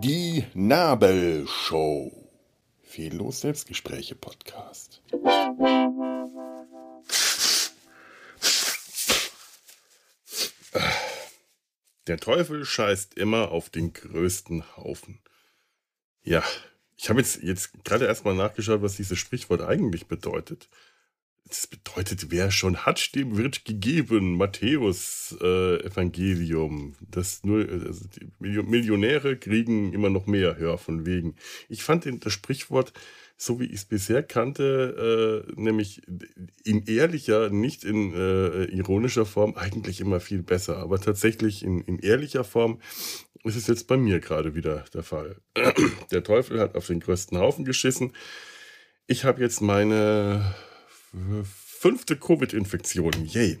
Die Nabelshow. Fehllos Selbstgespräche Podcast. Der Teufel scheißt immer auf den größten Haufen. Ja, ich habe jetzt, jetzt gerade erstmal nachgeschaut, was dieses Sprichwort eigentlich bedeutet. Das bedeutet, wer schon hat, dem wird gegeben. Matthäus äh, Evangelium. Das nur, also Millionäre kriegen immer noch mehr, hör von wegen. Ich fand das Sprichwort, so wie ich es bisher kannte, äh, nämlich in ehrlicher, nicht in äh, ironischer Form, eigentlich immer viel besser. Aber tatsächlich in, in ehrlicher Form ist es jetzt bei mir gerade wieder der Fall. der Teufel hat auf den größten Haufen geschissen. Ich habe jetzt meine fünfte Covid-Infektion. Yay.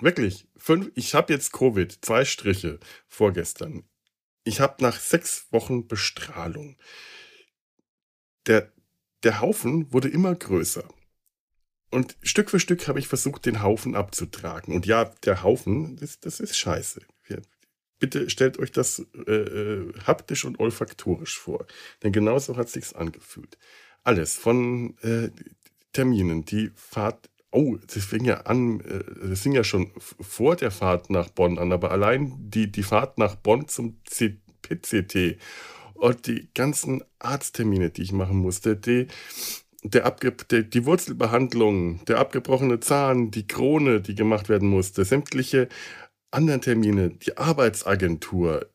Wirklich. Fünf, ich habe jetzt Covid. Zwei Striche vorgestern. Ich habe nach sechs Wochen Bestrahlung. Der, der Haufen wurde immer größer. Und Stück für Stück habe ich versucht, den Haufen abzutragen. Und ja, der Haufen, das, das ist scheiße. Bitte stellt euch das äh, äh, haptisch und olfaktorisch vor. Denn genauso hat sich's angefühlt. Alles von äh, Terminen, die Fahrt, oh, das fing ja an, äh, das fing ja schon vor der Fahrt nach Bonn an, aber allein die, die Fahrt nach Bonn zum C PCT und die ganzen Arzttermine, die ich machen musste, die, der Abge der, die Wurzelbehandlung, der abgebrochene Zahn, die Krone, die gemacht werden musste, sämtliche anderen Termine, die Arbeitsagentur, äh,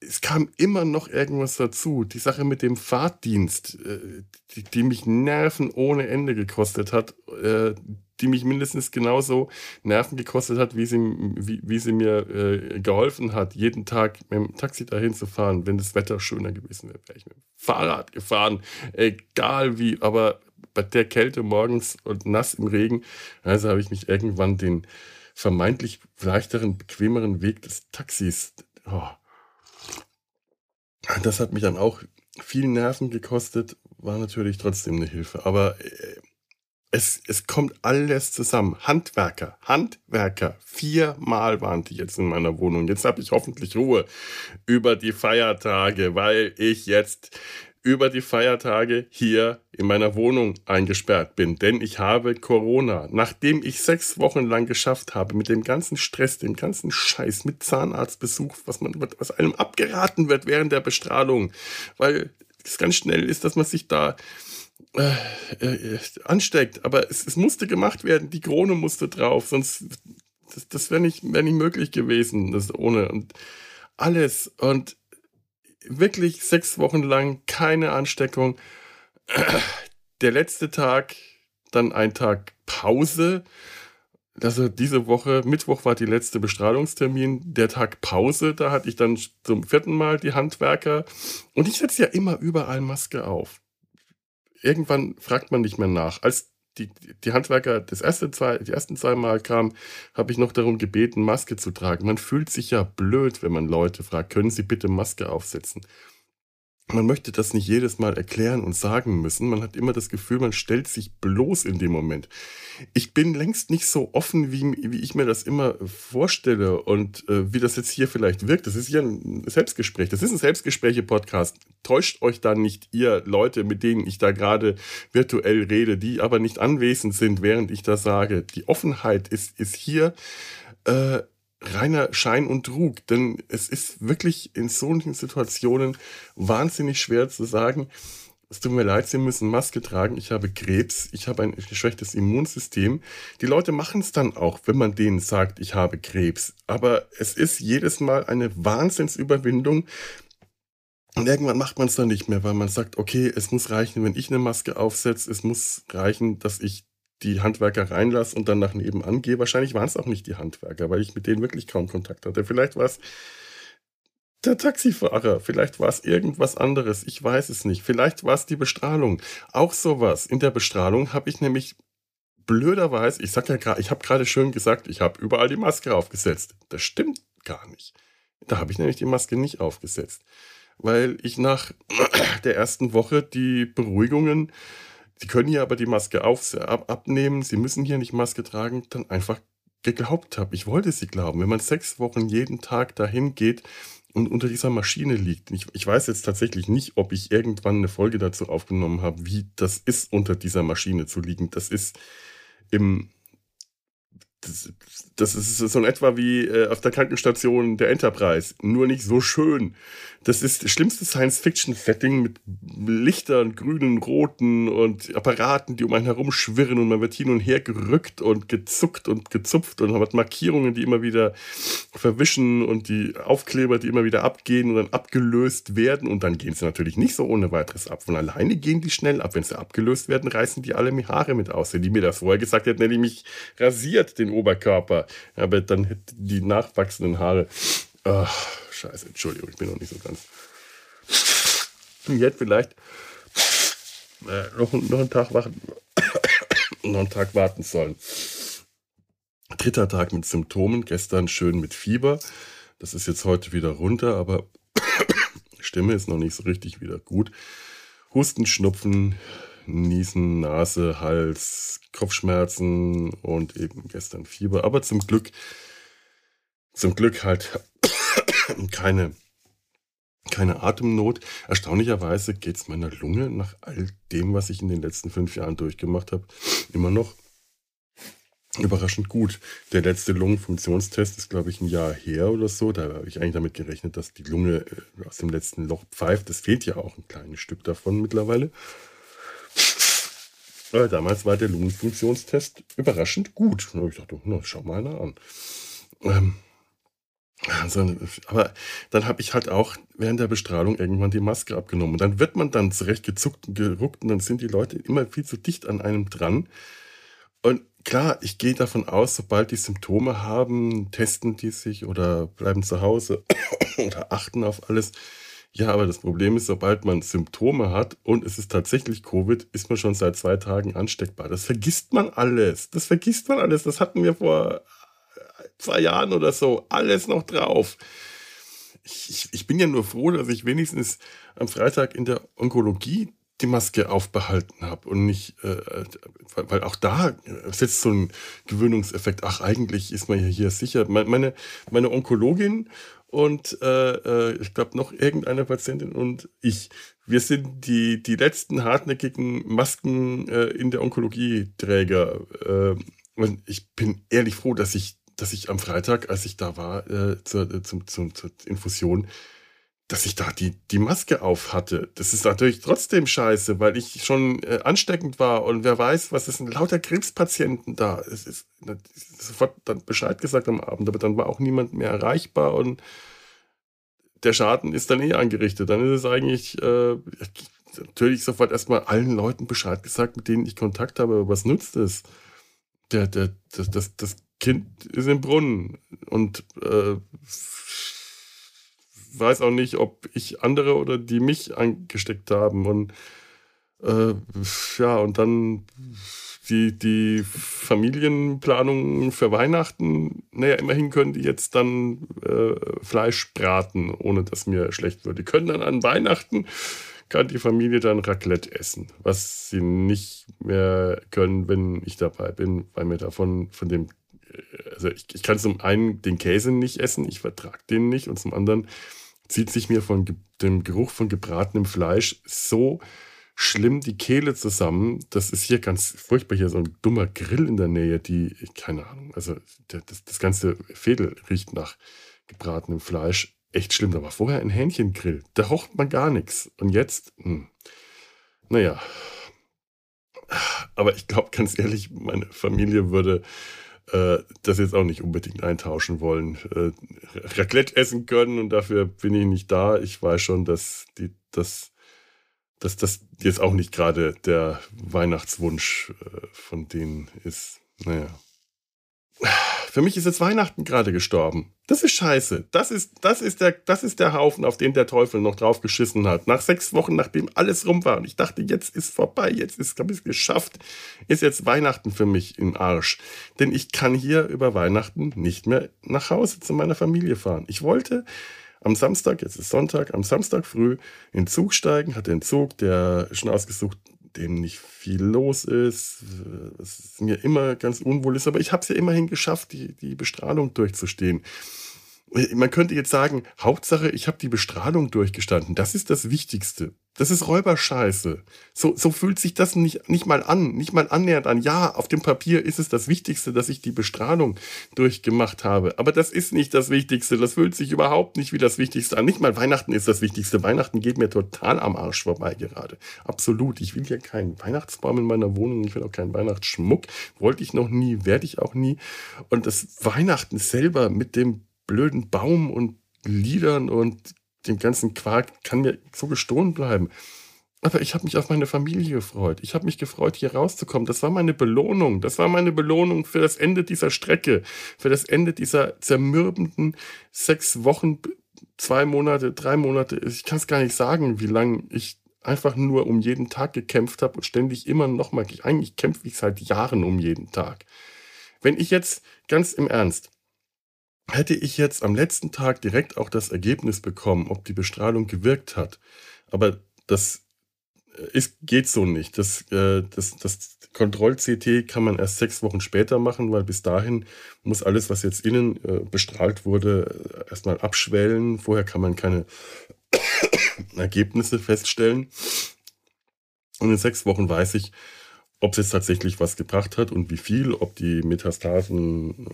es kam immer noch irgendwas dazu. Die Sache mit dem Fahrtdienst, äh, die, die mich Nerven ohne Ende gekostet hat, äh, die mich mindestens genauso Nerven gekostet hat, wie sie, wie, wie sie mir äh, geholfen hat, jeden Tag mit dem Taxi dahin zu fahren. Wenn das Wetter schöner gewesen wäre, wäre ich mit dem Fahrrad gefahren. Egal wie, aber bei der Kälte morgens und nass im Regen, also habe ich mich irgendwann den vermeintlich leichteren, bequemeren Weg des Taxis oh, das hat mich dann auch viel Nerven gekostet, war natürlich trotzdem eine Hilfe. Aber äh, es, es kommt alles zusammen. Handwerker, Handwerker. Viermal waren die jetzt in meiner Wohnung. Jetzt habe ich hoffentlich Ruhe über die Feiertage, weil ich jetzt über die Feiertage hier in meiner Wohnung eingesperrt bin, denn ich habe Corona. Nachdem ich sechs Wochen lang geschafft habe, mit dem ganzen Stress, dem ganzen Scheiß, mit Zahnarztbesuch, was man, was einem abgeraten wird während der Bestrahlung, weil es ganz schnell ist, dass man sich da äh, äh, ansteckt. Aber es, es musste gemacht werden, die Krone musste drauf, sonst das, das wäre nicht, wär nicht möglich gewesen, das ohne und alles. Und wirklich sechs Wochen lang keine Ansteckung. Der letzte Tag, dann ein Tag Pause. Also diese Woche, Mittwoch war die letzte Bestrahlungstermin. Der Tag Pause, da hatte ich dann zum vierten Mal die Handwerker. Und ich setze ja immer überall Maske auf. Irgendwann fragt man nicht mehr nach. Als die, die Handwerker das erste zwei, die ersten zwei Mal kamen, habe ich noch darum gebeten, Maske zu tragen. Man fühlt sich ja blöd, wenn man Leute fragt, können Sie bitte Maske aufsetzen? Man möchte das nicht jedes Mal erklären und sagen müssen. Man hat immer das Gefühl, man stellt sich bloß in dem Moment. Ich bin längst nicht so offen, wie, wie ich mir das immer vorstelle und äh, wie das jetzt hier vielleicht wirkt. Das ist ja ein Selbstgespräch. Das ist ein Selbstgespräche-Podcast. Täuscht euch da nicht ihr Leute, mit denen ich da gerade virtuell rede, die aber nicht anwesend sind, während ich das sage. Die Offenheit ist, ist hier. Äh, reiner Schein und Trug, denn es ist wirklich in solchen Situationen wahnsinnig schwer zu sagen, es tut mir leid, Sie müssen Maske tragen, ich habe Krebs, ich habe ein geschwächtes Immunsystem. Die Leute machen es dann auch, wenn man denen sagt, ich habe Krebs. Aber es ist jedes Mal eine Wahnsinnsüberwindung, und irgendwann macht man es dann nicht mehr, weil man sagt, okay, es muss reichen, wenn ich eine Maske aufsetze, es muss reichen, dass ich die Handwerker reinlasse und dann nach nebenan gehe. Wahrscheinlich waren es auch nicht die Handwerker, weil ich mit denen wirklich kaum Kontakt hatte. Vielleicht war es der Taxifahrer, vielleicht war es irgendwas anderes, ich weiß es nicht. Vielleicht war es die Bestrahlung. Auch sowas. In der Bestrahlung habe ich nämlich blöderweise, ich sag ja gerade, ich habe gerade schön gesagt, ich habe überall die Maske aufgesetzt. Das stimmt gar nicht. Da habe ich nämlich die Maske nicht aufgesetzt, weil ich nach der ersten Woche die Beruhigungen Sie können hier aber die Maske auf, ab, abnehmen, Sie müssen hier nicht Maske tragen, dann einfach geglaubt habe. Ich wollte sie glauben. Wenn man sechs Wochen jeden Tag dahin geht und unter dieser Maschine liegt. Ich, ich weiß jetzt tatsächlich nicht, ob ich irgendwann eine Folge dazu aufgenommen habe, wie das ist, unter dieser Maschine zu liegen. Das ist im das, das, ist so in etwa wie äh, auf der Krankenstation der Enterprise, nur nicht so schön. Das ist das schlimmste Science-Fiction-Setting mit Lichtern, grünen, roten und Apparaten, die um einen herum schwirren und man wird hin und her gerückt und gezuckt und gezupft und man hat Markierungen, die immer wieder verwischen und die Aufkleber, die immer wieder abgehen und dann abgelöst werden und dann gehen sie natürlich nicht so ohne weiteres ab. Von alleine gehen die schnell ab. Wenn sie abgelöst werden, reißen die alle mir Haare mit aus. Wenn die mir das vorher gesagt hätten, hätte ich mich rasiert, den Oberkörper. Aber dann die nachwachsenden Haare. Ach, scheiße, Entschuldigung, ich bin noch nicht so ganz. Jetzt vielleicht äh, noch, noch einen Tag warten, noch einen Tag warten sollen. Dritter Tag mit Symptomen, gestern schön mit Fieber. Das ist jetzt heute wieder runter, aber Stimme ist noch nicht so richtig wieder gut. Husten, Schnupfen, Niesen, Nase, Hals, Kopfschmerzen und eben gestern Fieber. Aber zum Glück, zum Glück halt keine, keine Atemnot. Erstaunlicherweise geht es meiner Lunge nach all dem, was ich in den letzten fünf Jahren durchgemacht habe, immer noch überraschend gut. Der letzte Lungenfunktionstest ist, glaube ich, ein Jahr her oder so. Da habe ich eigentlich damit gerechnet, dass die Lunge äh, aus dem letzten Loch pfeift. Das fehlt ja auch ein kleines Stück davon mittlerweile. Aber damals war der Lungenfunktionstest überraschend gut. Und ich dachte, na, schau mal einer an. Ähm, also, aber dann habe ich halt auch während der Bestrahlung irgendwann die Maske abgenommen. Und dann wird man dann zurecht gezuckt und geruckt und dann sind die Leute immer viel zu dicht an einem dran. Und klar, ich gehe davon aus, sobald die Symptome haben, testen die sich oder bleiben zu Hause oder achten auf alles. Ja, aber das Problem ist, sobald man Symptome hat und es ist tatsächlich Covid, ist man schon seit zwei Tagen ansteckbar. Das vergisst man alles. Das vergisst man alles. Das hatten wir vor zwei Jahren oder so, alles noch drauf. Ich, ich, ich bin ja nur froh, dass ich wenigstens am Freitag in der Onkologie die Maske aufbehalten habe und nicht, äh, weil auch da setzt so ein Gewöhnungseffekt. Ach, eigentlich ist man ja hier sicher. Meine, meine Onkologin und äh, äh ich glaube noch irgendeine Patientin und ich, wir sind die, die letzten hartnäckigen Masken äh, in der Onkologieträger. Äh, und ich bin ehrlich froh, dass ich dass ich am Freitag, als ich da war, äh, zur, äh, zum, zum, zur Infusion, dass ich da die, die Maske auf hatte. Das ist natürlich trotzdem scheiße, weil ich schon äh, ansteckend war und wer weiß, was ist denn lauter Krebspatienten da. Es ist, ist sofort dann Bescheid gesagt am Abend, aber dann war auch niemand mehr erreichbar und der Schaden ist dann eh angerichtet. Dann ist es eigentlich äh, natürlich sofort erstmal allen Leuten Bescheid gesagt, mit denen ich Kontakt habe, aber was nützt es? Der, der, das, das, das Kind ist im Brunnen und äh, weiß auch nicht, ob ich andere oder die mich angesteckt haben. Und äh, ja, und dann die, die Familienplanung für Weihnachten, naja, immerhin können die jetzt dann äh, Fleisch braten, ohne dass mir schlecht wird. Die können dann an Weihnachten, kann die Familie dann Raclette essen, was sie nicht mehr können, wenn ich dabei bin, weil mir davon von dem also ich, ich kann zum einen den Käse nicht essen, ich vertrage den nicht und zum anderen zieht sich mir von dem Geruch von gebratenem Fleisch so schlimm die Kehle zusammen. Das ist hier ganz furchtbar, hier so ein dummer Grill in der Nähe, die, keine Ahnung, also das, das ganze Fädel riecht nach gebratenem Fleisch. Echt schlimm. Da war vorher ein Hähnchengrill. Da roch man gar nichts. Und jetzt, hm, naja. Aber ich glaube, ganz ehrlich, meine Familie würde äh, das jetzt auch nicht unbedingt eintauschen wollen. Äh, Raclette essen können und dafür bin ich nicht da. Ich weiß schon, dass die, dass, dass das jetzt auch nicht gerade der Weihnachtswunsch äh, von denen ist. Naja. Für mich ist jetzt Weihnachten gerade gestorben. Das ist scheiße. Das ist, das ist der, das ist der Haufen, auf den der Teufel noch drauf geschissen hat. Nach sechs Wochen, nachdem alles rum war. Und ich dachte, jetzt ist vorbei. Jetzt ist, es geschafft. Ist jetzt Weihnachten für mich im Arsch. Denn ich kann hier über Weihnachten nicht mehr nach Hause zu meiner Familie fahren. Ich wollte am Samstag, jetzt ist Sonntag, am Samstag früh in den Zug steigen, hatte den Zug, der schon ausgesucht dem nicht viel los ist, es mir immer ganz unwohl ist, aber ich habe es ja immerhin geschafft, die, die Bestrahlung durchzustehen. Man könnte jetzt sagen, Hauptsache, ich habe die Bestrahlung durchgestanden. Das ist das Wichtigste. Das ist Räuberscheiße. So, so fühlt sich das nicht, nicht mal an, nicht mal annähernd an. Ja, auf dem Papier ist es das Wichtigste, dass ich die Bestrahlung durchgemacht habe. Aber das ist nicht das Wichtigste. Das fühlt sich überhaupt nicht wie das Wichtigste an. Nicht mal Weihnachten ist das Wichtigste. Weihnachten geht mir total am Arsch vorbei gerade. Absolut. Ich will ja keinen Weihnachtsbaum in meiner Wohnung. Ich will auch keinen Weihnachtsschmuck. Wollte ich noch nie, werde ich auch nie. Und das Weihnachten selber mit dem blöden Baum und Liedern und dem ganzen Quark kann mir so gestohlen bleiben. Aber ich habe mich auf meine Familie gefreut. Ich habe mich gefreut, hier rauszukommen. Das war meine Belohnung. Das war meine Belohnung für das Ende dieser Strecke, für das Ende dieser zermürbenden sechs Wochen, zwei Monate, drei Monate. Ich kann es gar nicht sagen, wie lange ich einfach nur um jeden Tag gekämpft habe und ständig immer noch mal. Eigentlich kämpfe ich seit Jahren um jeden Tag. Wenn ich jetzt ganz im Ernst Hätte ich jetzt am letzten Tag direkt auch das Ergebnis bekommen, ob die Bestrahlung gewirkt hat, aber das äh, ist, geht so nicht. Das, äh, das, das Kontroll-CT kann man erst sechs Wochen später machen, weil bis dahin muss alles, was jetzt innen äh, bestrahlt wurde, erstmal abschwellen. Vorher kann man keine Ergebnisse feststellen. Und in sechs Wochen weiß ich, ob es jetzt tatsächlich was gebracht hat und wie viel, ob die Metastasen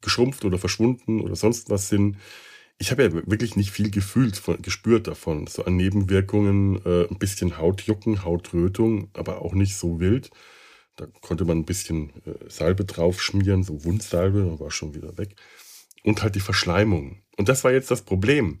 geschrumpft oder verschwunden oder sonst was sind. Ich habe ja wirklich nicht viel gefühlt, von, gespürt davon. So an Nebenwirkungen, äh, ein bisschen Hautjucken, Hautrötung, aber auch nicht so wild. Da konnte man ein bisschen äh, Salbe drauf schmieren, so Wundsalbe, dann war schon wieder weg. Und halt die Verschleimung. Und das war jetzt das Problem.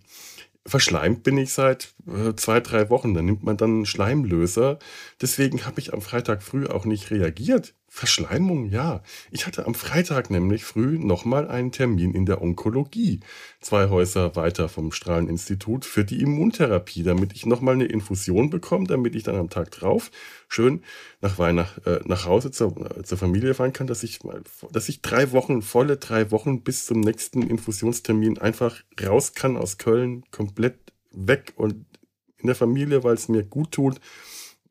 Verschleimt bin ich seit äh, zwei, drei Wochen. Da nimmt man dann einen Schleimlöser. Deswegen habe ich am Freitag früh auch nicht reagiert. Verschleimung, ja. Ich hatte am Freitag nämlich früh nochmal einen Termin in der Onkologie, zwei Häuser weiter vom Strahleninstitut, für die Immuntherapie, damit ich nochmal eine Infusion bekomme, damit ich dann am Tag drauf schön nach Weihnacht, äh, nach Hause zur, äh, zur Familie fahren kann, dass ich mal, dass ich drei Wochen, volle drei Wochen bis zum nächsten Infusionstermin einfach raus kann aus Köln, komplett weg und in der Familie, weil es mir gut tut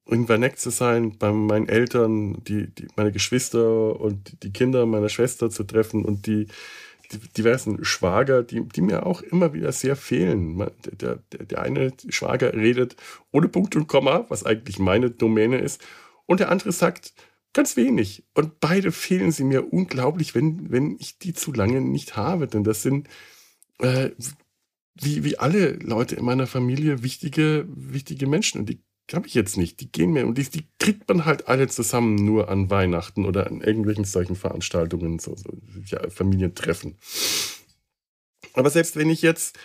nett zu sein, bei meinen Eltern, die, die, meine Geschwister und die Kinder meiner Schwester zu treffen und die, die diversen Schwager, die, die mir auch immer wieder sehr fehlen. Der, der, der eine Schwager redet ohne Punkt und Komma, was eigentlich meine Domäne ist, und der andere sagt ganz wenig. Und beide fehlen sie mir unglaublich, wenn, wenn ich die zu lange nicht habe. Denn das sind äh, wie, wie alle Leute in meiner Familie wichtige, wichtige Menschen. Und die habe ich jetzt nicht. Die gehen mir und die, die, kriegt man halt alle zusammen nur an Weihnachten oder an irgendwelchen solchen Veranstaltungen, so, so ja, Familientreffen. Aber selbst wenn ich jetzt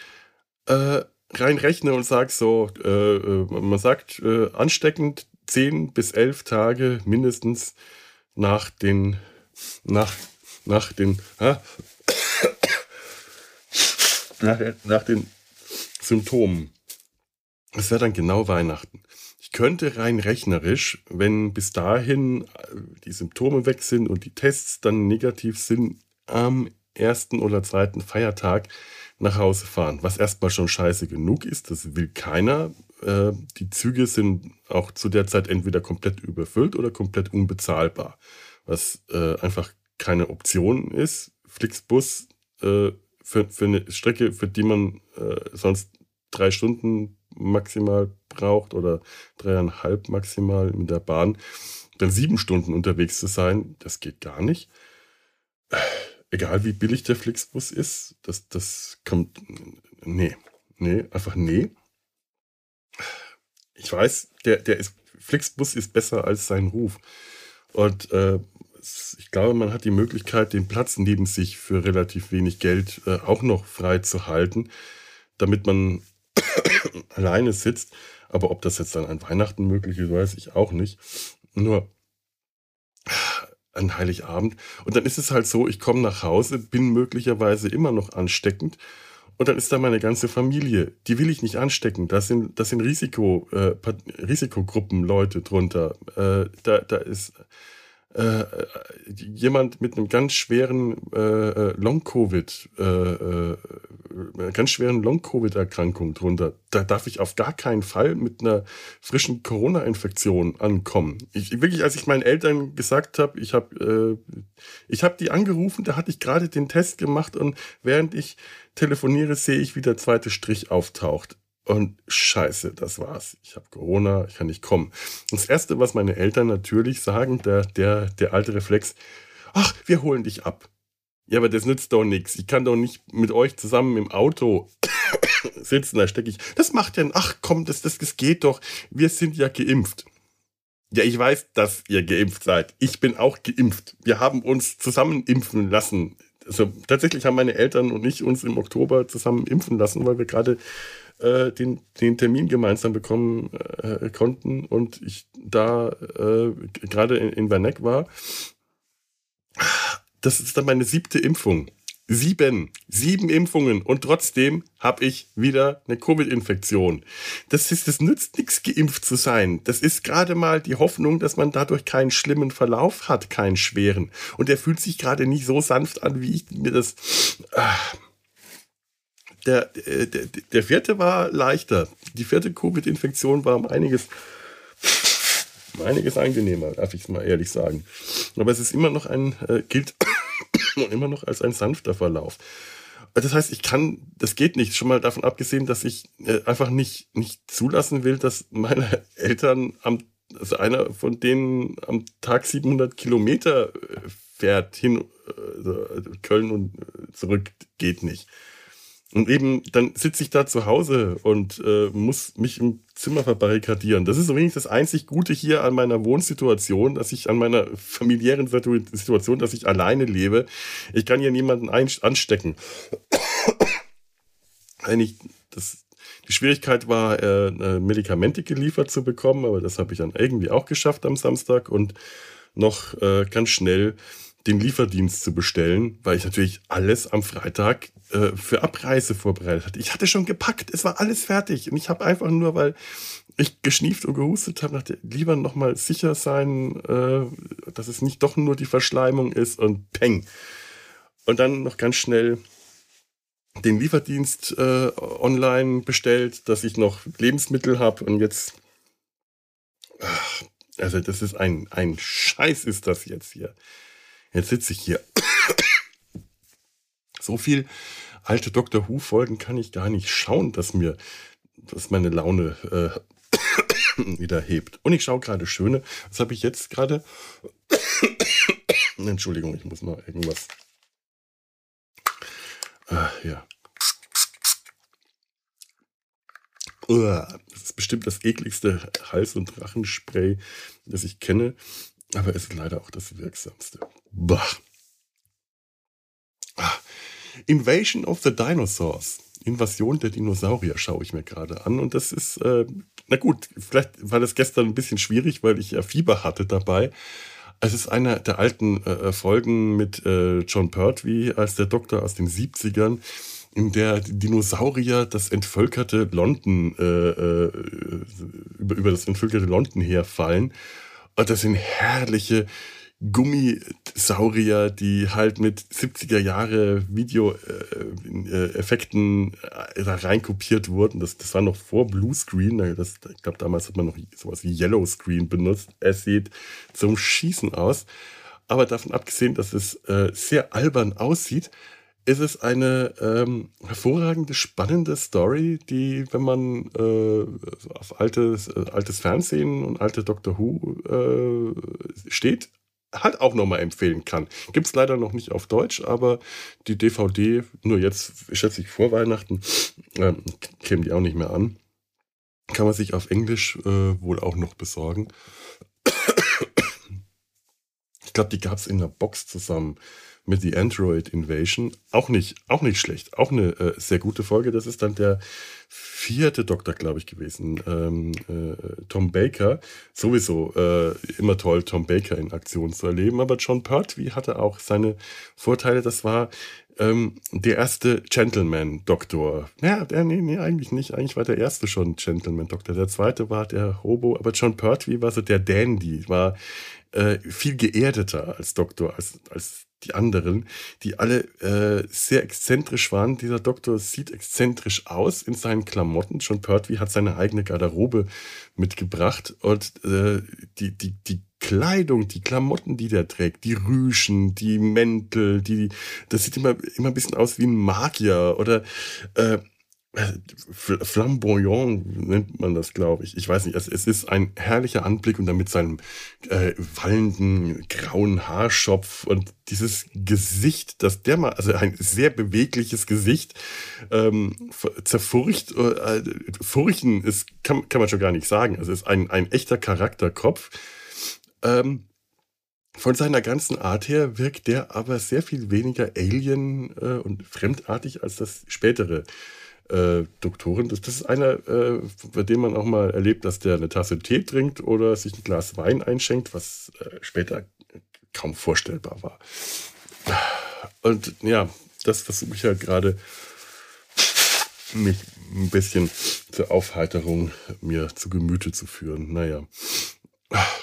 äh, rein rechne und sage so, äh, äh, man sagt äh, ansteckend 10 bis 11 Tage mindestens nach den nach nach den ha? nach, nach den Symptomen. Es wäre dann genau Weihnachten könnte rein rechnerisch, wenn bis dahin äh, die Symptome weg sind und die Tests dann negativ sind, am ersten oder zweiten Feiertag nach Hause fahren. Was erstmal schon scheiße genug ist, das will keiner. Äh, die Züge sind auch zu der Zeit entweder komplett überfüllt oder komplett unbezahlbar, was äh, einfach keine Option ist. Flixbus für, für eine Strecke, für die man sonst drei Stunden maximal braucht oder dreieinhalb maximal mit der Bahn, dann sieben Stunden unterwegs zu sein, das geht gar nicht. Egal wie billig der Flixbus ist, das, das kommt. Nee, nee, einfach nee. Ich weiß, der, der ist, Flixbus ist besser als sein Ruf. Und äh, ich glaube, man hat die Möglichkeit, den Platz neben sich für relativ wenig Geld äh, auch noch frei zu halten, damit man alleine sitzt. Aber ob das jetzt dann an Weihnachten möglich ist, weiß ich auch nicht. Nur an Heiligabend. Und dann ist es halt so, ich komme nach Hause, bin möglicherweise immer noch ansteckend. Und dann ist da meine ganze Familie. Die will ich nicht anstecken. Das sind, das sind Risiko, äh, Risikogruppen Leute drunter. Äh, da, da ist äh, jemand mit einem ganz schweren äh, äh Long-Covid, äh, äh, ganz schweren Long-Covid-Erkrankung drunter. Da darf ich auf gar keinen Fall mit einer frischen Corona-Infektion ankommen. Ich, wirklich, als ich meinen Eltern gesagt habe, ich habe äh, ich habe die angerufen, da hatte ich gerade den Test gemacht und während ich telefoniere, sehe ich, wie der zweite Strich auftaucht. Und scheiße, das war's. Ich habe Corona, ich kann nicht kommen. Das Erste, was meine Eltern natürlich sagen, der, der, der alte Reflex, ach, wir holen dich ab. Ja, aber das nützt doch nichts. Ich kann doch nicht mit euch zusammen im Auto sitzen, da stecke ich. Das macht ja, ach komm, das, das, das geht doch. Wir sind ja geimpft. Ja, ich weiß, dass ihr geimpft seid. Ich bin auch geimpft. Wir haben uns zusammen impfen lassen. Also tatsächlich haben meine Eltern und ich uns im Oktober zusammen impfen lassen, weil wir gerade äh, den, den Termin gemeinsam bekommen äh, konnten und ich da äh, gerade in, in Werneck war. Das ist dann meine siebte Impfung. Sieben, sieben Impfungen und trotzdem habe ich wieder eine Covid-Infektion. Das ist, das nützt nichts, geimpft zu sein. Das ist gerade mal die Hoffnung, dass man dadurch keinen schlimmen Verlauf hat, keinen schweren. Und der fühlt sich gerade nicht so sanft an, wie ich mir das. Ah, der, der, der vierte war leichter. Die vierte Covid-Infektion war um einiges, einiges angenehmer, darf ich es mal ehrlich sagen. Aber es ist immer noch ein, äh, gilt immer noch als ein sanfter Verlauf. Das heißt, ich kann, das geht nicht. Schon mal davon abgesehen, dass ich äh, einfach nicht, nicht zulassen will, dass meine Eltern am, also einer von denen am Tag 700 Kilometer äh, fährt hin, also Köln und zurück, geht nicht. Und eben, dann sitze ich da zu Hause und äh, muss mich im Zimmer verbarrikadieren. Das ist übrigens das einzig Gute hier an meiner Wohnsituation, dass ich an meiner familiären Situation, dass ich alleine lebe. Ich kann hier niemanden anstecken. Eigentlich, das, die Schwierigkeit war, äh, äh, Medikamente geliefert zu bekommen, aber das habe ich dann irgendwie auch geschafft am Samstag und noch äh, ganz schnell den Lieferdienst zu bestellen, weil ich natürlich alles am Freitag äh, für Abreise vorbereitet hatte. Ich hatte schon gepackt, es war alles fertig und ich habe einfach nur, weil ich geschnieft und gehustet habe, dachte, lieber nochmal sicher sein, äh, dass es nicht doch nur die Verschleimung ist und peng. Und dann noch ganz schnell den Lieferdienst äh, online bestellt, dass ich noch Lebensmittel habe und jetzt, ach, also das ist ein, ein Scheiß ist das jetzt hier. Jetzt sitze ich hier. so viel alte Dr. Who-Folgen kann ich gar nicht schauen, dass mir, dass meine Laune äh, wieder hebt. Und ich schaue gerade schöne. Was habe ich jetzt gerade? Entschuldigung, ich muss mal irgendwas. Ah, ja. Das ist bestimmt das ekligste Hals- und Drachenspray, das ich kenne. Aber es ist leider auch das wirksamste. Bah. Ah. Invasion of the Dinosaurs. Invasion der Dinosaurier schaue ich mir gerade an. Und das ist, äh, na gut, vielleicht war das gestern ein bisschen schwierig, weil ich ja Fieber hatte dabei. Es ist einer der alten äh, Folgen mit äh, John Pertwee als der Doktor aus den 70ern, in der Dinosaurier das entvölkerte London, äh, äh, über, über das entvölkerte London herfallen. Und das sind herrliche Gummisaurier, die halt mit 70er Jahre Videoeffekten äh, äh, da reinkopiert wurden. Das, das war noch vor Bluescreen. Das, ich glaube, damals hat man noch sowas wie Yellow Screen benutzt. Es sieht zum Schießen aus. Aber davon abgesehen, dass es äh, sehr albern aussieht, ist es eine ähm, hervorragende, spannende Story, die, wenn man äh, auf altes, äh, altes Fernsehen und alte Doctor Who äh, steht, halt auch nochmal empfehlen kann. Gibt es leider noch nicht auf Deutsch, aber die DVD, nur jetzt, schätze ich, vor Weihnachten, äh, kämen die auch nicht mehr an. Kann man sich auf Englisch äh, wohl auch noch besorgen. Ich glaube, die gab es in der Box zusammen mit The Android Invasion. Auch nicht, auch nicht schlecht. Auch eine äh, sehr gute Folge. Das ist dann der vierte Doktor, glaube ich, gewesen. Ähm, äh, Tom Baker. Sowieso äh, immer toll, Tom Baker in Aktion zu erleben. Aber John Pertwee hatte auch seine Vorteile. Das war ähm, der erste Gentleman-Doktor. Ja, der, nee, nee, eigentlich nicht. Eigentlich war der erste schon Gentleman-Doktor. Der zweite war der Hobo, aber John Pertwee war so der Dandy, war äh, viel geerdeter als Doktor, als, als die anderen, die alle äh, sehr exzentrisch waren. Dieser Doktor sieht exzentrisch aus in seinen Klamotten. John Pertwee hat seine eigene Garderobe mitgebracht und äh, die, die, die Kleidung, die Klamotten, die der trägt, die Rüschen, die Mäntel, die, das sieht immer, immer ein bisschen aus wie ein Magier oder äh, flamboyant nennt man das, glaube ich. Ich weiß nicht, es, es, ist ein herrlicher Anblick und dann mit seinem äh, wallenden grauen Haarschopf und dieses Gesicht, das der mal, also ein sehr bewegliches Gesicht, ähm, zerfurcht, äh, furchen ist, kann, kann man schon gar nicht sagen. Also es ist ein, ein echter Charakterkopf. Ähm, von seiner ganzen Art her wirkt der aber sehr viel weniger alien äh, und fremdartig als das spätere äh, Doktoren. Das, das ist einer, äh, bei dem man auch mal erlebt, dass der eine Tasse Tee trinkt oder sich ein Glas Wein einschenkt, was äh, später kaum vorstellbar war. Und ja, das versuche ich halt gerade mich ein bisschen zur Aufheiterung mir zu Gemüte zu führen. Naja.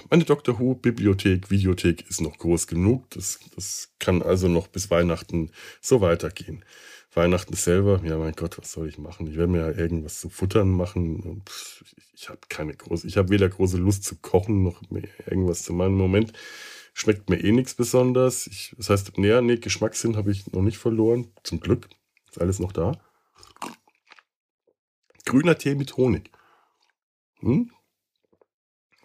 Meine Dr. Who Bibliothek, Videothek ist noch groß genug. Das, das kann also noch bis Weihnachten so weitergehen. Weihnachten selber, ja mein Gott, was soll ich machen? Ich werde mir ja irgendwas zu futtern machen. Ich habe keine große, ich habe weder große Lust zu kochen noch irgendwas zu machen. Im Moment schmeckt mir eh nichts besonders. Ich, das heißt, nee, nee, Geschmackssinn habe ich noch nicht verloren. Zum Glück. Ist alles noch da. Grüner Tee mit Honig. Hm?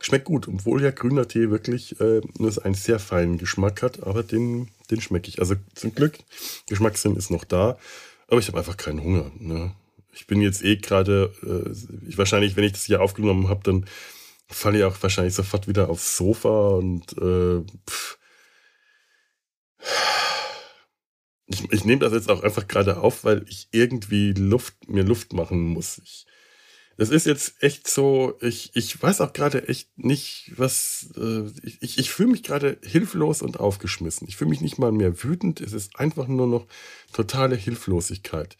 Schmeckt gut, obwohl ja grüner Tee wirklich äh, nur einen sehr feinen Geschmack hat, aber den, den schmecke ich. Also zum Glück, Geschmackssinn ist noch da, aber ich habe einfach keinen Hunger. Ne? Ich bin jetzt eh gerade, äh, ich wahrscheinlich, wenn ich das hier aufgenommen habe, dann falle ich auch wahrscheinlich sofort wieder aufs Sofa und äh, ich, ich nehme das jetzt auch einfach gerade auf, weil ich irgendwie Luft, mir Luft machen muss. Ich, das ist jetzt echt so, ich, ich weiß auch gerade echt nicht, was, äh, ich, ich fühle mich gerade hilflos und aufgeschmissen. Ich fühle mich nicht mal mehr wütend, es ist einfach nur noch totale Hilflosigkeit.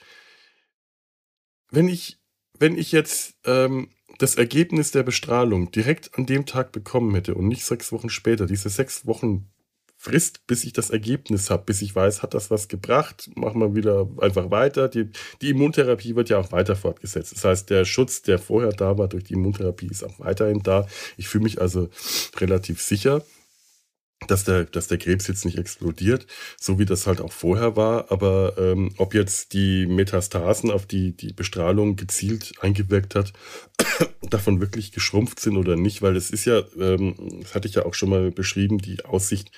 Wenn ich, wenn ich jetzt ähm, das Ergebnis der Bestrahlung direkt an dem Tag bekommen hätte und nicht sechs Wochen später, diese sechs Wochen Frist, bis ich das Ergebnis habe, bis ich weiß, hat das was gebracht, machen wir wieder einfach weiter. Die, die Immuntherapie wird ja auch weiter fortgesetzt. Das heißt, der Schutz, der vorher da war durch die Immuntherapie, ist auch weiterhin da. Ich fühle mich also relativ sicher dass der, dass der Krebs jetzt nicht explodiert, so wie das halt auch vorher war. Aber ähm, ob jetzt die Metastasen auf die, die Bestrahlung gezielt eingewirkt hat, davon wirklich geschrumpft sind oder nicht, weil es ist ja, ähm, das hatte ich ja auch schon mal beschrieben, die Aussicht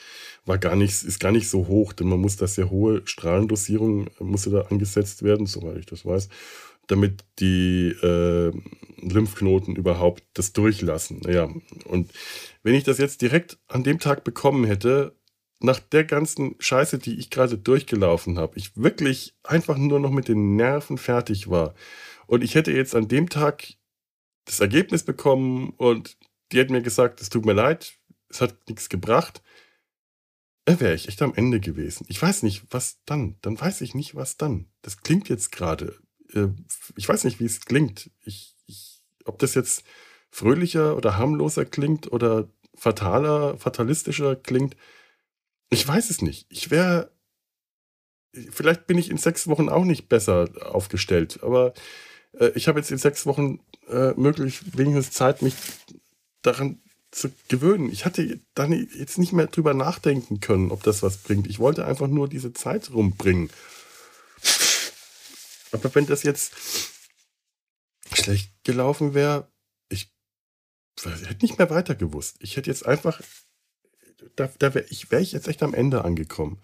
war gar nicht, ist gar nicht so hoch, denn man muss da sehr hohe Strahlendosierung, musste da angesetzt werden, soweit ich das weiß, damit die äh, Lymphknoten überhaupt das durchlassen. Ja, und wenn ich das jetzt direkt an dem Tag bekommen hätte, nach der ganzen Scheiße, die ich gerade durchgelaufen habe, ich wirklich einfach nur noch mit den Nerven fertig war und ich hätte jetzt an dem Tag das Ergebnis bekommen und die hätten mir gesagt, es tut mir leid, es hat nichts gebracht, dann wäre ich echt am Ende gewesen. Ich weiß nicht, was dann. Dann weiß ich nicht, was dann. Das klingt jetzt gerade. Äh, ich weiß nicht, wie es klingt. Ich, ich, ob das jetzt fröhlicher oder harmloser klingt oder fataler, fatalistischer klingt. Ich weiß es nicht. Ich wäre. Vielleicht bin ich in sechs Wochen auch nicht besser aufgestellt, aber äh, ich habe jetzt in sechs Wochen äh, möglich wenigstens Zeit, mich daran zu gewöhnen. Ich hatte dann jetzt nicht mehr drüber nachdenken können, ob das was bringt. Ich wollte einfach nur diese Zeit rumbringen. Aber wenn das jetzt schlecht gelaufen wäre, hätte nicht mehr weiter gewusst. Ich hätte jetzt einfach, da, da wäre ich, wär ich jetzt echt am Ende angekommen.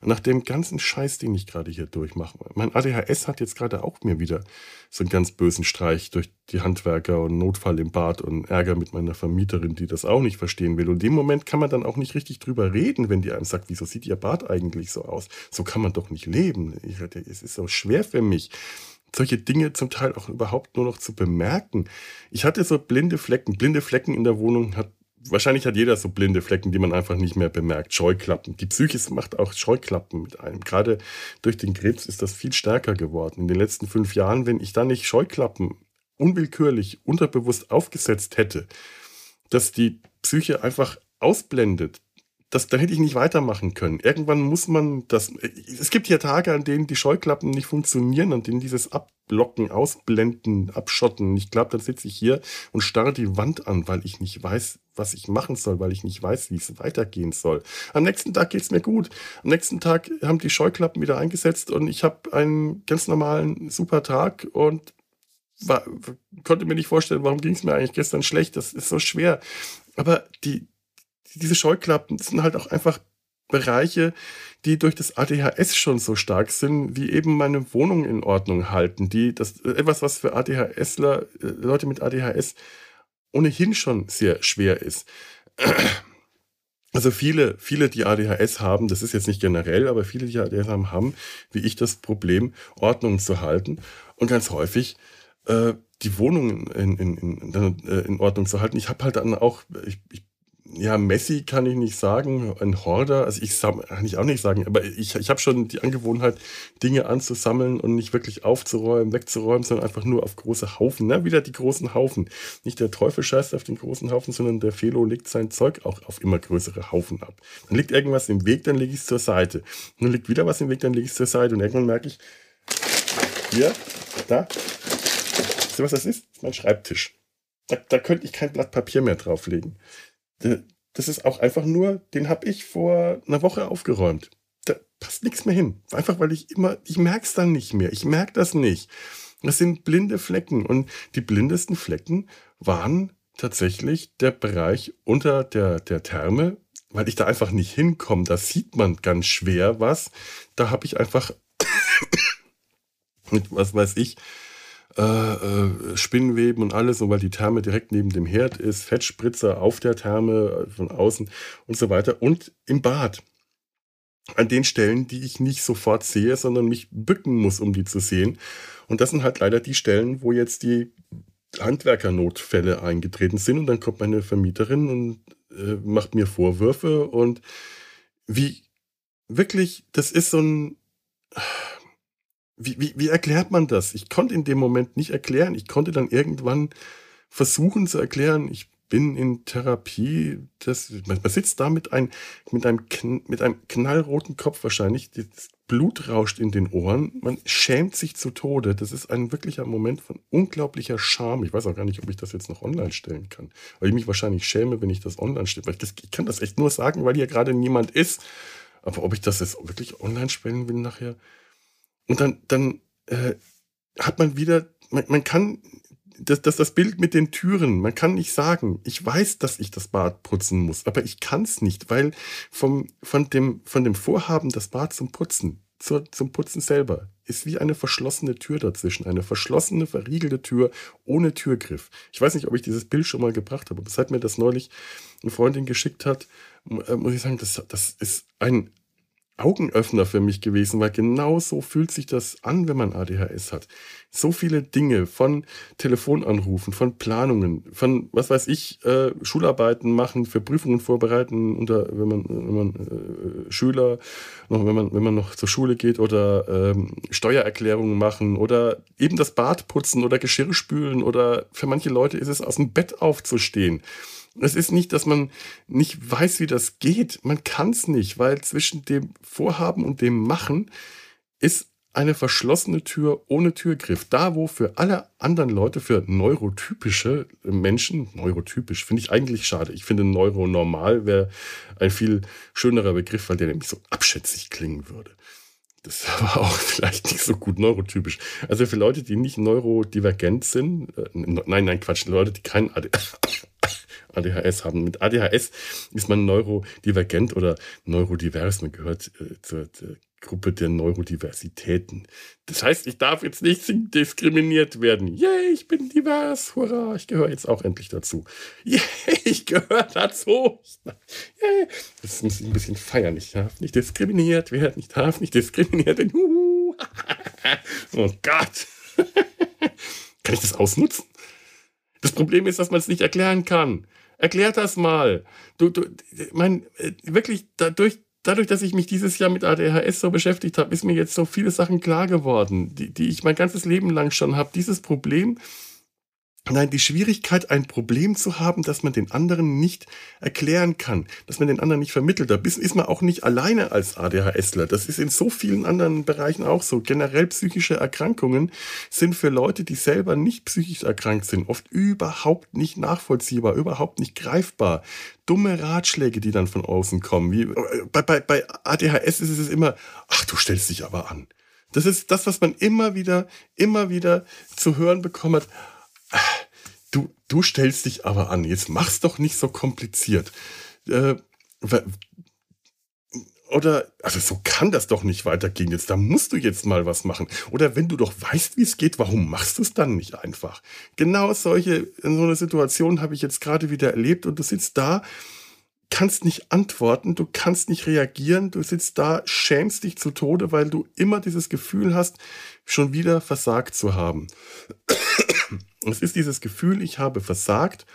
Nach dem ganzen Scheiß, den ich gerade hier durchmache. Mein ADHS hat jetzt gerade auch mir wieder so einen ganz bösen Streich durch die Handwerker und Notfall im Bad und Ärger mit meiner Vermieterin, die das auch nicht verstehen will. Und in dem Moment kann man dann auch nicht richtig drüber reden, wenn die einem sagt, wieso sieht ihr Bad eigentlich so aus? So kann man doch nicht leben. Ich, es ist so schwer für mich solche Dinge zum Teil auch überhaupt nur noch zu bemerken. Ich hatte so blinde Flecken. Blinde Flecken in der Wohnung hat wahrscheinlich hat jeder so blinde Flecken, die man einfach nicht mehr bemerkt. Scheuklappen. Die Psyche macht auch Scheuklappen mit einem. Gerade durch den Krebs ist das viel stärker geworden. In den letzten fünf Jahren, wenn ich da nicht Scheuklappen unwillkürlich, unterbewusst aufgesetzt hätte, dass die Psyche einfach ausblendet, das, da hätte ich nicht weitermachen können. Irgendwann muss man das. Es gibt ja Tage, an denen die Scheuklappen nicht funktionieren, an denen dieses Abblocken, Ausblenden, Abschotten. Ich glaube, dann sitze ich hier und starre die Wand an, weil ich nicht weiß, was ich machen soll, weil ich nicht weiß, wie es weitergehen soll. Am nächsten Tag geht's mir gut. Am nächsten Tag haben die Scheuklappen wieder eingesetzt und ich habe einen ganz normalen, super Tag und war, konnte mir nicht vorstellen, warum ging es mir eigentlich gestern schlecht. Das ist so schwer. Aber die, diese Scheuklappen sind halt auch einfach Bereiche, die durch das ADHS schon so stark sind, wie eben meine Wohnung in Ordnung halten. Die, das, etwas, was für ADHSler, äh, Leute mit ADHS ohnehin schon sehr schwer ist. Also viele, viele, die ADHS haben, das ist jetzt nicht generell, aber viele, die ADHS haben, haben, wie ich, das Problem, Ordnung zu halten. Und ganz häufig äh, die Wohnung in, in, in, in Ordnung zu halten. Ich habe halt dann auch, ich, ich ja, Messi kann ich nicht sagen, ein Horder, also ich kann ich auch nicht sagen, aber ich, ich habe schon die Angewohnheit, Dinge anzusammeln und nicht wirklich aufzuräumen, wegzuräumen, sondern einfach nur auf große Haufen. Ne? Wieder die großen Haufen. Nicht der Teufel scheißt auf den großen Haufen, sondern der Felo legt sein Zeug auch auf immer größere Haufen ab. Dann liegt irgendwas im Weg, dann lege ich es zur Seite. Dann liegt wieder was im Weg, dann lege ich es zur Seite. Und irgendwann merke ich, hier, da, Wisst ihr, was das ist? Das ist mein Schreibtisch. Da, da könnte ich kein Blatt Papier mehr drauflegen. Das ist auch einfach nur, den habe ich vor einer Woche aufgeräumt. Da passt nichts mehr hin. Einfach weil ich immer, ich merke es dann nicht mehr. Ich merke das nicht. Das sind blinde Flecken. Und die blindesten Flecken waren tatsächlich der Bereich unter der, der Therme, weil ich da einfach nicht hinkomme. Da sieht man ganz schwer was. Da habe ich einfach mit, was weiß ich, äh, äh, Spinnweben und alles, weil die Therme direkt neben dem Herd ist, Fettspritzer auf der Therme äh, von außen und so weiter. Und im Bad. An den Stellen, die ich nicht sofort sehe, sondern mich bücken muss, um die zu sehen. Und das sind halt leider die Stellen, wo jetzt die Handwerkernotfälle eingetreten sind. Und dann kommt meine Vermieterin und äh, macht mir Vorwürfe. Und wie wirklich, das ist so ein wie, wie, wie erklärt man das? Ich konnte in dem Moment nicht erklären. Ich konnte dann irgendwann versuchen zu erklären, ich bin in Therapie. Das, man, sitzt da mit, ein, mit, einem, mit einem knallroten Kopf wahrscheinlich. Das Blut rauscht in den Ohren. Man schämt sich zu Tode. Das ist ein wirklicher Moment von unglaublicher Scham. Ich weiß auch gar nicht, ob ich das jetzt noch online stellen kann. Weil ich mich wahrscheinlich schäme, wenn ich das online stelle. Weil ich, das, ich kann das echt nur sagen, weil hier gerade niemand ist. Aber ob ich das jetzt wirklich online stellen will nachher, und dann, dann äh, hat man wieder, man, man kann, das, das, das Bild mit den Türen, man kann nicht sagen, ich weiß, dass ich das Bad putzen muss, aber ich kann es nicht, weil vom, von, dem, von dem Vorhaben, das Bad zum Putzen, zur, zum Putzen selber, ist wie eine verschlossene Tür dazwischen. Eine verschlossene, verriegelte Tür ohne Türgriff. Ich weiß nicht, ob ich dieses Bild schon mal gebracht habe, aber seit mir das neulich eine Freundin geschickt hat, äh, muss ich sagen, das, das ist ein, Augenöffner für mich gewesen, weil genau so fühlt sich das an, wenn man ADHS hat. So viele Dinge von Telefonanrufen, von Planungen, von was weiß ich, äh, Schularbeiten machen, für Prüfungen vorbereiten, unter, wenn man, wenn man äh, Schüler, noch, wenn man, wenn man noch zur Schule geht oder ähm, Steuererklärungen machen oder eben das Bad putzen oder Geschirr spülen oder für manche Leute ist es aus dem Bett aufzustehen. Es ist nicht, dass man nicht weiß, wie das geht. Man kann es nicht, weil zwischen dem Vorhaben und dem Machen ist eine verschlossene Tür ohne Türgriff. Da, wo für alle anderen Leute, für neurotypische Menschen, neurotypisch finde ich eigentlich schade. Ich finde neuronormal wäre ein viel schönerer Begriff, weil der nämlich so abschätzig klingen würde. Das aber auch vielleicht nicht so gut neurotypisch. Also für Leute, die nicht neurodivergent sind, äh, nein, nein, Quatsch, Leute, die kein ADHS haben. Mit ADHS ist man neurodivergent oder neurodivers. Man gehört äh, zur, zur Gruppe der Neurodiversitäten. Das heißt, ich darf jetzt nicht diskriminiert werden. Yay, ich bin divers. Hurra, ich gehöre jetzt auch endlich dazu. Yay, ich gehöre dazu. Yay. Das muss ich ein bisschen feiern. Ich darf nicht diskriminiert werden. Ich darf nicht diskriminiert werden. oh Gott. Kann ich das ausnutzen? Das Problem ist, dass man es nicht erklären kann. Erklär das mal. Du, du, mein, äh, wirklich, dadurch, dadurch, dass ich mich dieses Jahr mit ADHS so beschäftigt habe, ist mir jetzt so viele Sachen klar geworden, die, die ich mein ganzes Leben lang schon habe. Dieses Problem, Nein, die Schwierigkeit, ein Problem zu haben, das man den anderen nicht erklären kann, dass man den anderen nicht vermittelt. Da ist man auch nicht alleine als ADHSler. Das ist in so vielen anderen Bereichen auch so. Generell psychische Erkrankungen sind für Leute, die selber nicht psychisch erkrankt sind, oft überhaupt nicht nachvollziehbar, überhaupt nicht greifbar. Dumme Ratschläge, die dann von außen kommen. Wie, bei, bei, bei ADHS ist es immer, ach, du stellst dich aber an. Das ist das, was man immer wieder, immer wieder zu hören bekommt Du, du stellst dich aber an. Jetzt mach's doch nicht so kompliziert. Äh, oder, also so kann das doch nicht weitergehen. Jetzt, da musst du jetzt mal was machen. Oder wenn du doch weißt, wie es geht, warum machst du es dann nicht einfach? Genau solche, in so einer Situation habe ich jetzt gerade wieder erlebt und du sitzt da, kannst nicht antworten, du kannst nicht reagieren, du sitzt da, schämst dich zu Tode, weil du immer dieses Gefühl hast, schon wieder versagt zu haben. Es ist dieses Gefühl, ich habe versagt,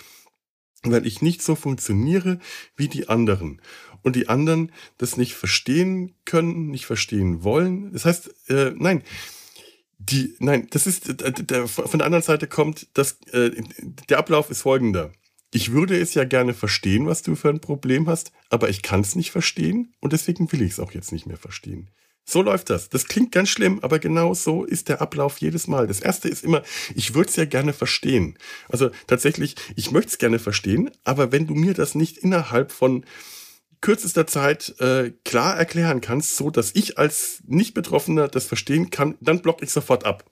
weil ich nicht so funktioniere wie die anderen. Und die anderen das nicht verstehen können, nicht verstehen wollen. Das heißt, äh, nein, die, nein, das ist, äh, der, von der anderen Seite kommt, dass äh, der Ablauf ist folgender. Ich würde es ja gerne verstehen, was du für ein Problem hast, aber ich kann es nicht verstehen und deswegen will ich es auch jetzt nicht mehr verstehen. So läuft das. Das klingt ganz schlimm, aber genau so ist der Ablauf jedes Mal. Das erste ist immer, ich würde es ja gerne verstehen. Also tatsächlich, ich möchte es gerne verstehen, aber wenn du mir das nicht innerhalb von kürzester Zeit äh, klar erklären kannst, so dass ich als Nicht-Betroffener das verstehen kann, dann block ich sofort ab.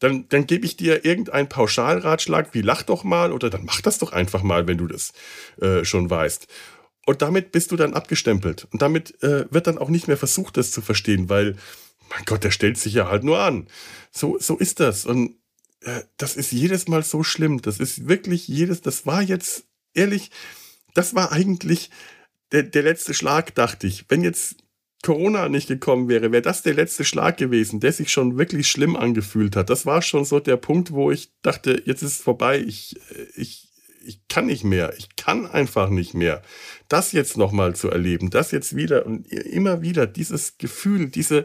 Dann, dann gebe ich dir irgendeinen Pauschalratschlag, wie lach doch mal oder dann mach das doch einfach mal, wenn du das äh, schon weißt. Und damit bist du dann abgestempelt. Und damit äh, wird dann auch nicht mehr versucht, das zu verstehen, weil, mein Gott, der stellt sich ja halt nur an. So, so ist das. Und äh, das ist jedes Mal so schlimm. Das ist wirklich jedes, das war jetzt, ehrlich, das war eigentlich der, der letzte Schlag, dachte ich. Wenn jetzt Corona nicht gekommen wäre, wäre das der letzte Schlag gewesen, der sich schon wirklich schlimm angefühlt hat. Das war schon so der Punkt, wo ich dachte, jetzt ist es vorbei. Ich, äh, ich, ich kann nicht mehr. Ich kann einfach nicht mehr. Das jetzt nochmal zu erleben, das jetzt wieder und immer wieder, dieses Gefühl, diese,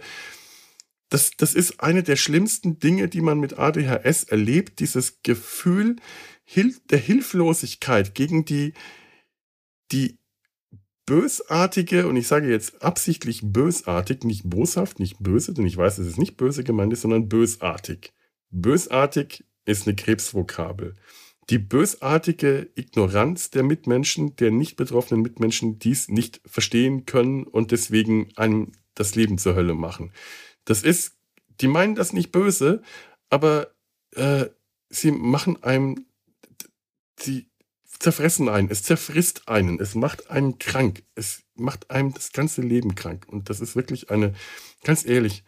das, das ist eine der schlimmsten Dinge, die man mit ADHS erlebt, dieses Gefühl der Hilflosigkeit gegen die, die bösartige, und ich sage jetzt absichtlich bösartig, nicht boshaft, nicht böse, denn ich weiß, dass es nicht böse gemeint ist, sondern bösartig. Bösartig ist eine Krebsvokabel die bösartige Ignoranz der Mitmenschen, der nicht betroffenen Mitmenschen, dies nicht verstehen können und deswegen einem das Leben zur Hölle machen. Das ist, die meinen das nicht böse, aber äh, sie machen einem, sie zerfressen einen, es zerfrisst einen, es macht einen krank, es macht einem das ganze Leben krank. Und das ist wirklich eine, ganz ehrlich,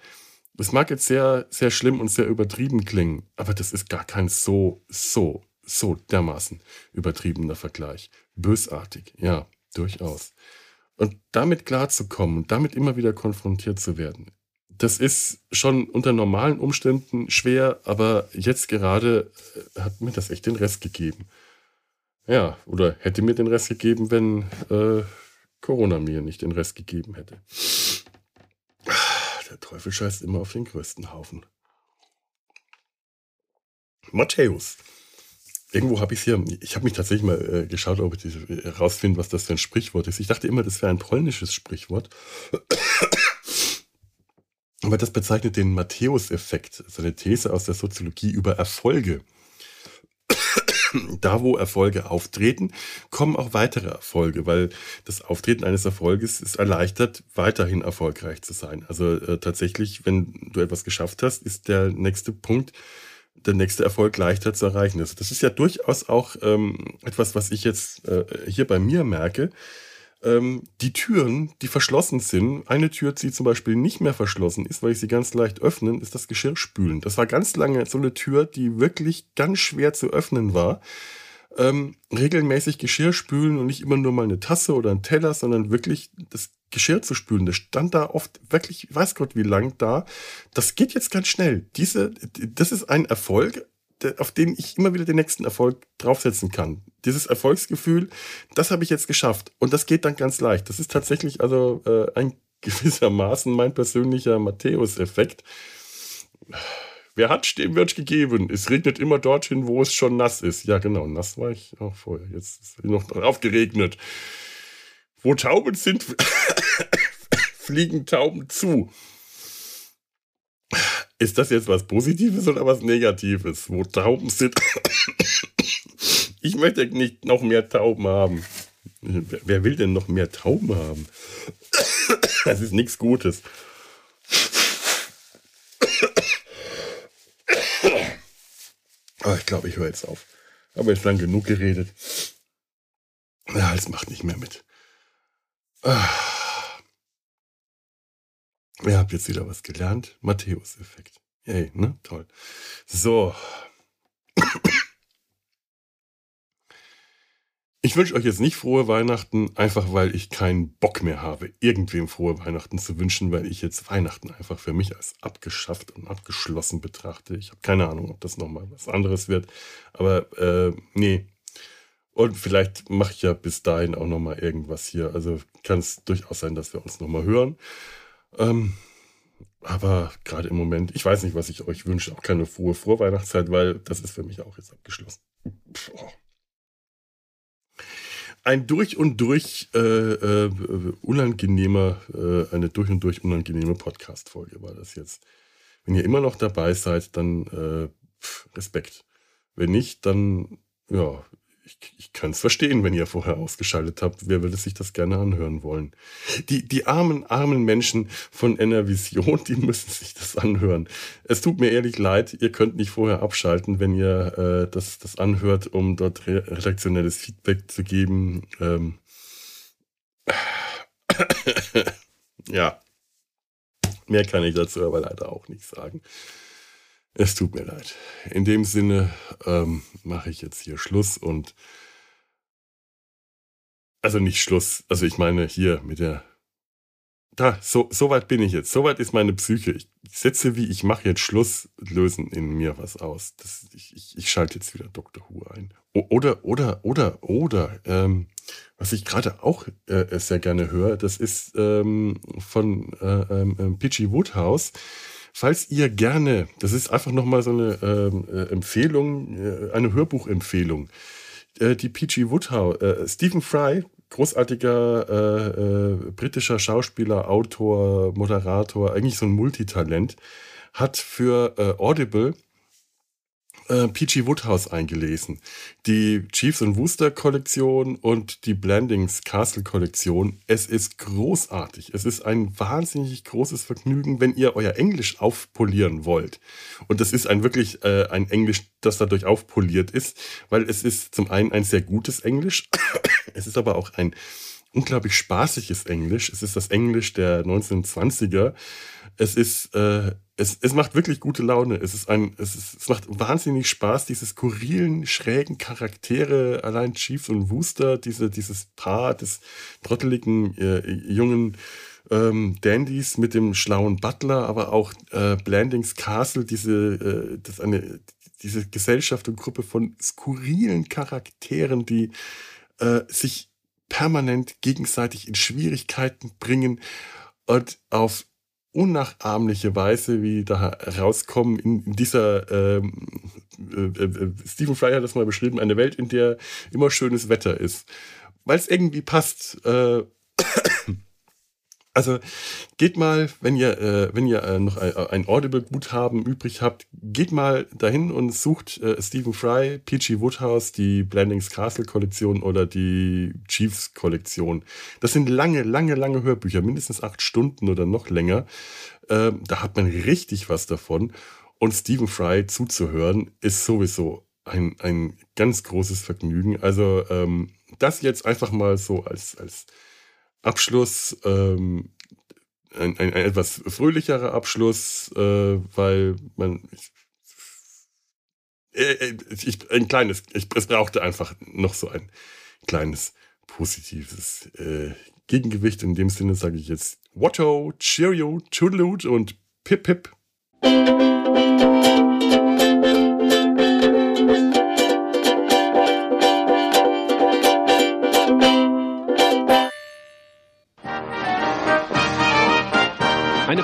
das mag jetzt sehr, sehr schlimm und sehr übertrieben klingen, aber das ist gar kein so, so so dermaßen übertriebener Vergleich. Bösartig, ja, durchaus. Und damit klarzukommen und damit immer wieder konfrontiert zu werden, das ist schon unter normalen Umständen schwer, aber jetzt gerade äh, hat mir das echt den Rest gegeben. Ja, oder hätte mir den Rest gegeben, wenn äh, Corona mir nicht den Rest gegeben hätte. Der Teufel scheißt immer auf den größten Haufen. Matthäus Irgendwo habe ich hier, ich habe mich tatsächlich mal äh, geschaut, ob ich herausfinde, was das für ein Sprichwort ist. Ich dachte immer, das wäre ein polnisches Sprichwort. Aber das bezeichnet den Matthäus-Effekt, seine These aus der Soziologie über Erfolge. da, wo Erfolge auftreten, kommen auch weitere Erfolge, weil das Auftreten eines Erfolges ist erleichtert, weiterhin erfolgreich zu sein. Also äh, tatsächlich, wenn du etwas geschafft hast, ist der nächste Punkt, der nächste Erfolg leichter zu erreichen ist. Das ist ja durchaus auch ähm, etwas, was ich jetzt äh, hier bei mir merke. Ähm, die Türen, die verschlossen sind, eine Tür, die zum Beispiel nicht mehr verschlossen ist, weil ich sie ganz leicht öffnen, ist das Geschirrspülen. Das war ganz lange so eine Tür, die wirklich ganz schwer zu öffnen war ähm, regelmäßig Geschirr spülen und nicht immer nur mal eine Tasse oder ein Teller, sondern wirklich das Geschirr zu spülen. Das stand da oft wirklich, weiß Gott wie lang da. Das geht jetzt ganz schnell. Diese, das ist ein Erfolg, auf den ich immer wieder den nächsten Erfolg draufsetzen kann. Dieses Erfolgsgefühl, das habe ich jetzt geschafft. Und das geht dann ganz leicht. Das ist tatsächlich also äh, ein gewissermaßen mein persönlicher Matthäus-Effekt. Wer hat, dem wird gegeben. Es regnet immer dorthin, wo es schon nass ist. Ja, genau, nass war ich auch vorher. Jetzt ist noch drauf geregnet. Wo Tauben sind, fliegen Tauben zu. Ist das jetzt was Positives oder was Negatives? Wo Tauben sind. ich möchte nicht noch mehr Tauben haben. Wer will denn noch mehr Tauben haben? Das ist nichts Gutes. Aber ich glaube, ich höre jetzt auf. Aber jetzt lang genug geredet. Ja, es macht nicht mehr mit. Ah. Ihr habt jetzt wieder was gelernt. Matthäus-Effekt. Yay, ne? Toll. So. Ich wünsche euch jetzt nicht frohe Weihnachten, einfach weil ich keinen Bock mehr habe, irgendwem frohe Weihnachten zu wünschen, weil ich jetzt Weihnachten einfach für mich als abgeschafft und abgeschlossen betrachte. Ich habe keine Ahnung, ob das nochmal was anderes wird. Aber äh, nee. Und vielleicht mache ich ja bis dahin auch nochmal irgendwas hier. Also kann es durchaus sein, dass wir uns nochmal hören. Ähm, aber gerade im Moment, ich weiß nicht, was ich euch wünsche, auch keine frohe Vorweihnachtszeit, weil das ist für mich auch jetzt abgeschlossen. Oh. Ein durch und durch äh, äh, unangenehmer, äh, eine durch und durch unangenehme Podcast-Folge war das jetzt. Wenn ihr immer noch dabei seid, dann äh, Respekt. Wenn nicht, dann ja, ich, ich kann es verstehen, wenn ihr vorher ausgeschaltet habt. Wer würde sich das gerne anhören wollen? Die, die armen, armen Menschen von Enervision, die müssen sich das anhören. Es tut mir ehrlich leid, ihr könnt nicht vorher abschalten, wenn ihr äh, das, das anhört, um dort redaktionelles Feedback zu geben. Ähm ja, mehr kann ich dazu aber leider auch nicht sagen. Es tut mir leid. In dem Sinne ähm, mache ich jetzt hier Schluss und also nicht Schluss, also ich meine hier mit der da, so, so weit bin ich jetzt. So weit ist meine Psyche. Ich setze wie ich mache jetzt Schluss, lösen in mir was aus. Das, ich, ich, ich schalte jetzt wieder Dr. Who ein. Oder, oder, oder, oder, ähm, was ich gerade auch äh, sehr gerne höre, das ist ähm, von äh, ähm, Pitchy Woodhouse. Falls ihr gerne, das ist einfach nochmal so eine ähm, äh, Empfehlung, äh, eine Hörbuchempfehlung. Äh, die P.G. Woodhouse, äh, Stephen Fry, großartiger äh, äh, britischer Schauspieler, Autor, Moderator, eigentlich so ein Multitalent, hat für Audible äh, P.G. Woodhouse eingelesen. Die Chiefs und Wooster Kollektion und die Blendings Castle Kollektion. Es ist großartig. Es ist ein wahnsinnig großes Vergnügen, wenn ihr euer Englisch aufpolieren wollt. Und das ist ein wirklich äh, ein Englisch, das dadurch aufpoliert ist, weil es ist zum einen ein sehr gutes Englisch. es ist aber auch ein unglaublich spaßiges Englisch. Es ist das Englisch der 1920er. Es ist äh, es, es macht wirklich gute Laune. Es ist ein, es, ist, es macht wahnsinnig Spaß, diese skurrilen, schrägen Charaktere, allein Chiefs und Wooster, diese, dieses Paar des trotteligen äh, jungen ähm, Dandys mit dem schlauen Butler, aber auch äh, Blandings Castle, diese, äh, das eine, diese Gesellschaft und Gruppe von skurrilen Charakteren, die äh, sich permanent gegenseitig in Schwierigkeiten bringen und auf unnachahmliche Weise, wie da herauskommen in, in dieser, ähm, äh, äh, Stephen Fry hat das mal beschrieben, eine Welt, in der immer schönes Wetter ist. Weil es irgendwie passt. Äh, also geht mal, wenn ihr, äh, wenn ihr äh, noch ein, ein Audible-Guthaben übrig habt, geht mal dahin und sucht äh, Stephen Fry, P.G. Woodhouse, die Blendings Castle Kollektion oder die Chiefs Kollektion. Das sind lange, lange, lange Hörbücher, mindestens acht Stunden oder noch länger. Ähm, da hat man richtig was davon. Und Stephen Fry zuzuhören, ist sowieso ein, ein ganz großes Vergnügen. Also ähm, das jetzt einfach mal so als, als Abschluss, ähm, ein, ein, ein, etwas fröhlicherer Abschluss, äh, weil man ich, äh, äh, ich, ein kleines, ich, es brauchte einfach noch so ein kleines positives äh, Gegengewicht. In dem Sinne sage ich jetzt Watto, Cheerio, Toodaloot und Pip Pip.